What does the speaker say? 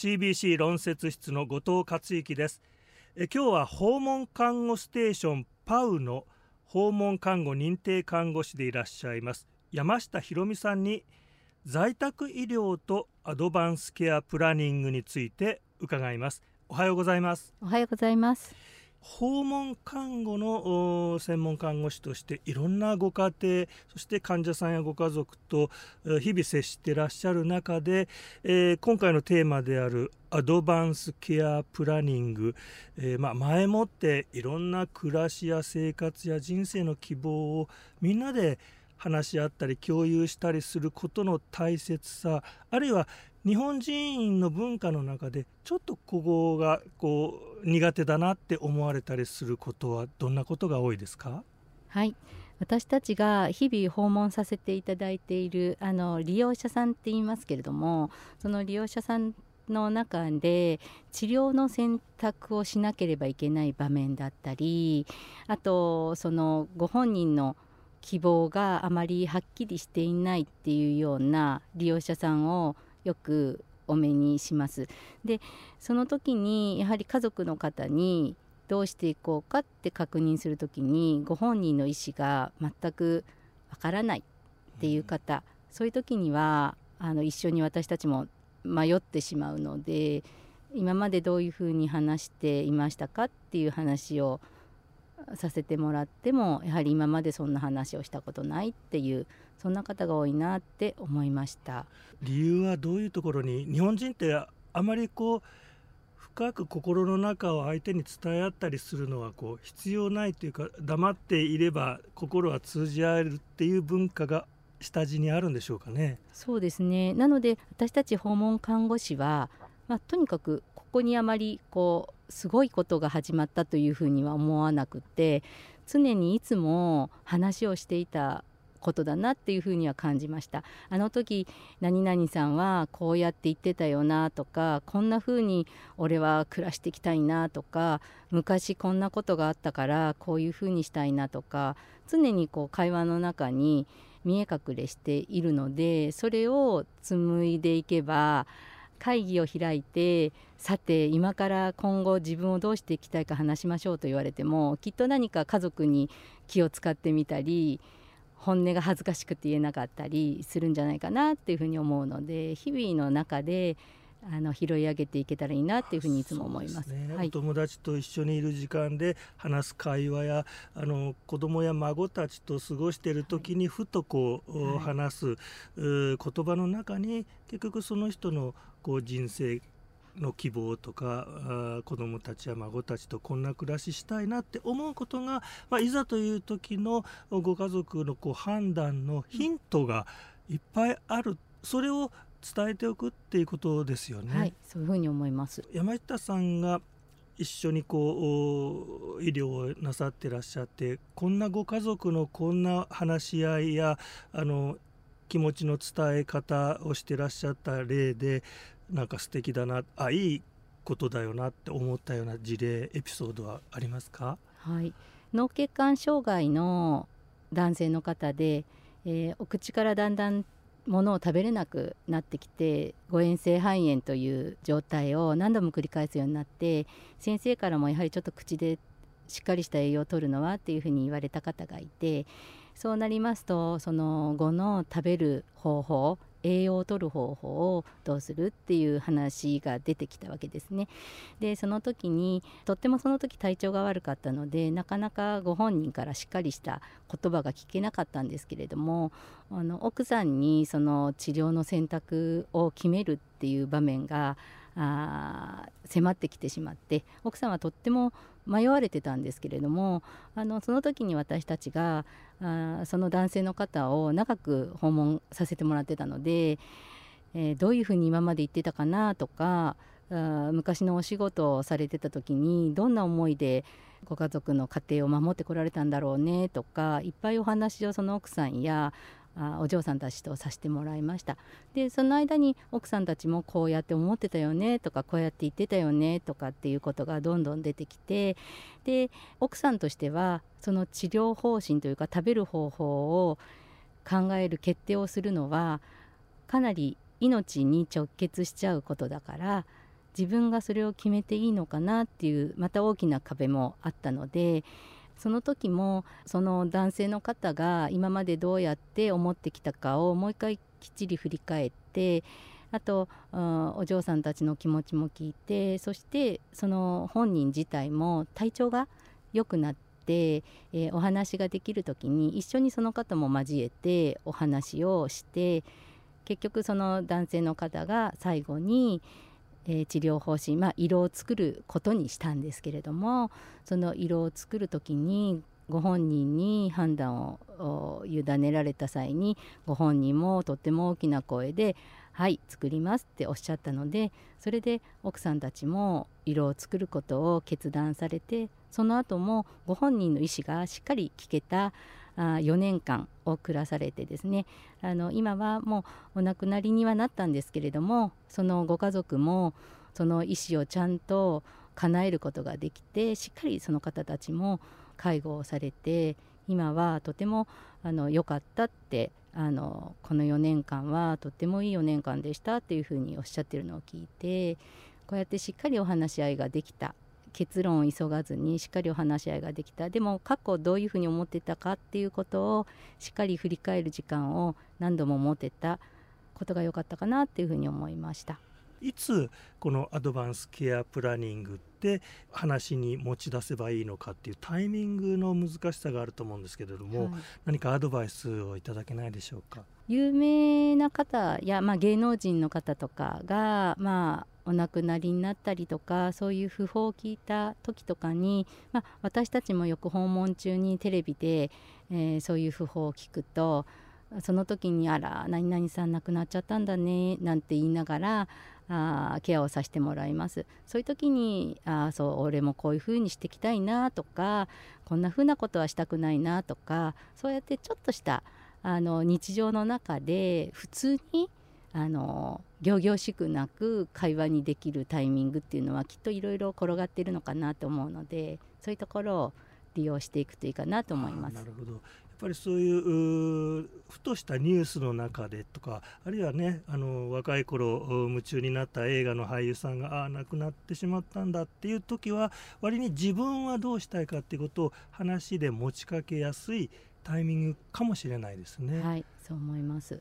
CBC 論説室の後藤克之です。え今日は訪問看護ステーションパウの訪問看護認定看護師でいらっしゃいます山下博美さんに在宅医療とアドバンスケアプランニングについて伺います。おはようございます。おはようございます。訪問看護の専門看護師としていろんなご家庭そして患者さんやご家族と日々接してらっしゃる中で、えー、今回のテーマであるアドバンスケアプランニング、えー、まあ、前もっていろんな暮らしや生活や人生の希望をみんなで話し合ったり共有したりすることの大切さあるいは日本人の文化の中でちょっとここがこう苦手だなって思われたりすることはどんなことが多いですか？はい。私たちが日々訪問させていただいているあの利用者さんって言いますけれどもその利用者さんの中で治療の選択をしなければいけない場面だったりあとそのご本人の希望があまりはっきりしていないっていうような利用者さんをよくお目にします。でその時にやはり家族の方にどうしていこうかって確認する時にご本人の意思が全くわからないっていう方、うん、そういう時にはあの一緒に私たちも迷ってしまうので今までどういうふうに話していましたかっていう話をさせてもらってもやはり今までそんな話をしたことないっていうそんな方が多いなって思いました理由はどういうところに日本人ってあまりこう深く心の中を相手に伝え合ったりするのはこう必要ないというか黙っていれば心は通じ合えるっていう文化が下地にあるんでしょうかね。そうですねなので私たち訪問看護師は、まあ、とにかくここにあまりこうすごいことが始まったというふうには思わなくて常にいつも話をしていたことだなっていうふうには感じました。あの時何々さんはこうやって言ってたよなとかこんなふうに俺は暮らしていきたいなとか昔こんなことがあったからこういうふうにしたいなとか常にこう会話の中に見え隠れしているのでそれを紡いでいけば会議を開いてさて今から今後自分をどうしていきたいか話しましょうと言われてもきっと何か家族に気を使ってみたり本音が恥ずかしくて言えなかったりするんじゃないかなっていうふうに思うので日々の中であの拾い上げていけたらいいなっていうふうにいつも思います。すね。はい、お友達と一緒にいる時間で話す会話やあの子供や孫たちと過ごしている時にふとこう、はい、話す、言葉の中に結局その人のこう人生の希望とかあ子供たちや孫たちとこんな暮らししたいなって思うことが、まあ、いざという時のご家族のこう判断のヒントがいっぱいある。それを伝えておくっていうことですよね。はい、そういうふうに思います。山下さんが一緒にこう医療をなさってらっしゃってこんなご家族のこんな話し合いやあの気持ちの伝え方をしてらっしゃった例でなんか素敵だなあいいことだよなって思ったような事例エピソードはありますか？はい脳血管障害の男性の方で、えー、お口からだんだんものを食べれなくなってきて誤嚥性肺炎という状態を何度も繰り返すようになって先生からもやはりちょっと口でしっかりした栄養を取るのはっていうふうに言われた方がいてそうなりますとその後の食べる方法栄養を取る方法をどうするっていう話が出てきたわけですね。でその時にとってもその時体調が悪かったのでなかなかご本人からしっかりした言葉が聞けなかったんですけれどもあの奥さんにその治療の選択を決めるっていう場面があ迫ってきてしまって奥さんはとっても迷われてたんですけれどもあのその時に私たちがあその男性の方を長く訪問させてもらってたので、えー、どういうふうに今まで言ってたかなとかあ昔のお仕事をされてた時にどんな思いでご家族の家庭を守ってこられたんだろうねとかいっぱいお話をその奥さんやあお嬢さんたちとさせてもらいました。でその間に奥さんたちもこうやって思ってたよねとかこうやって言ってたよねとかっていうことがどんどん出てきてで奥さんとしてはその治療方針というか食べる方法を考える決定をするのはかなり命に直結しちゃうことだから自分がそれを決めていいのかなっていうまた大きな壁もあったのでその時もその男性の方が今までどうやって思ってきたかをもう一回きっちり振り返ってあとお嬢さんたちの気持ちも聞いてそしてその本人自体も体調が良くなって、えー、お話ができる時に一緒にその方も交えてお話をして結局その男性の方が最後に、えー、治療方針、まあ、色を作ることにしたんですけれどもその色を作る時にご本人に判断を委ねられた際にご本人もとっても大きな声で「はい作ります」っておっしゃったのでそれで奥さんたちも色を作ることを決断されてその後もご本人の意思がしっかり聞けたあ4年間を暮らされてですね。あの今はもうお亡くなりにはなったんですけれどもそのご家族もその意思をちゃんと叶えることができてしっかりその方たちも介護をされて今はとてもあの良かったってあのこの4年間はとってもいい4年間でしたっていうふうにおっしゃってるのを聞いてこうやってしっかりお話し合いができた。結論を急がずにしっかりお話し合いができた。でも過去どういうふうに思ってたかっていうことをしっかり振り返る時間を何度も持てたことが良かったかなっていうふうに思いました。いつこのアドバンスケアプランニングって話に持ち出せばいいのかっていうタイミングの難しさがあると思うんですけれども、はい、何かアドバイスをいただけないでしょうか？有名な方や、まあ、芸能人の方とかが、まあ、お亡くなりになったりとかそういう訃報を聞いた時とかに、まあ、私たちもよく訪問中にテレビで、えー、そういう訃報を聞くとその時に「あら何々さん亡くなっちゃったんだね」なんて言いながらあケアをさせてもらいます。そういう時にあそう俺もこういう風にしていきたいなとかこんな風なことはしたくないなとかそうやってちょっとしたあの日常の中で普通にあの仰々しくなく会話にできるタイミングっていうのはきっといろいろ転がってるのかなと思うのでそういうところを利用していくといいかなと思います。なるほどやっぱりそういうふとしたニュースの中でとかあるいはねあの若い頃夢中になった映画の俳優さんがああ亡くなってしまったんだっていう時は割に自分はどうしたいかっていうことを話で持ちかけやすいタイミングかもしれないですね。はいそう思います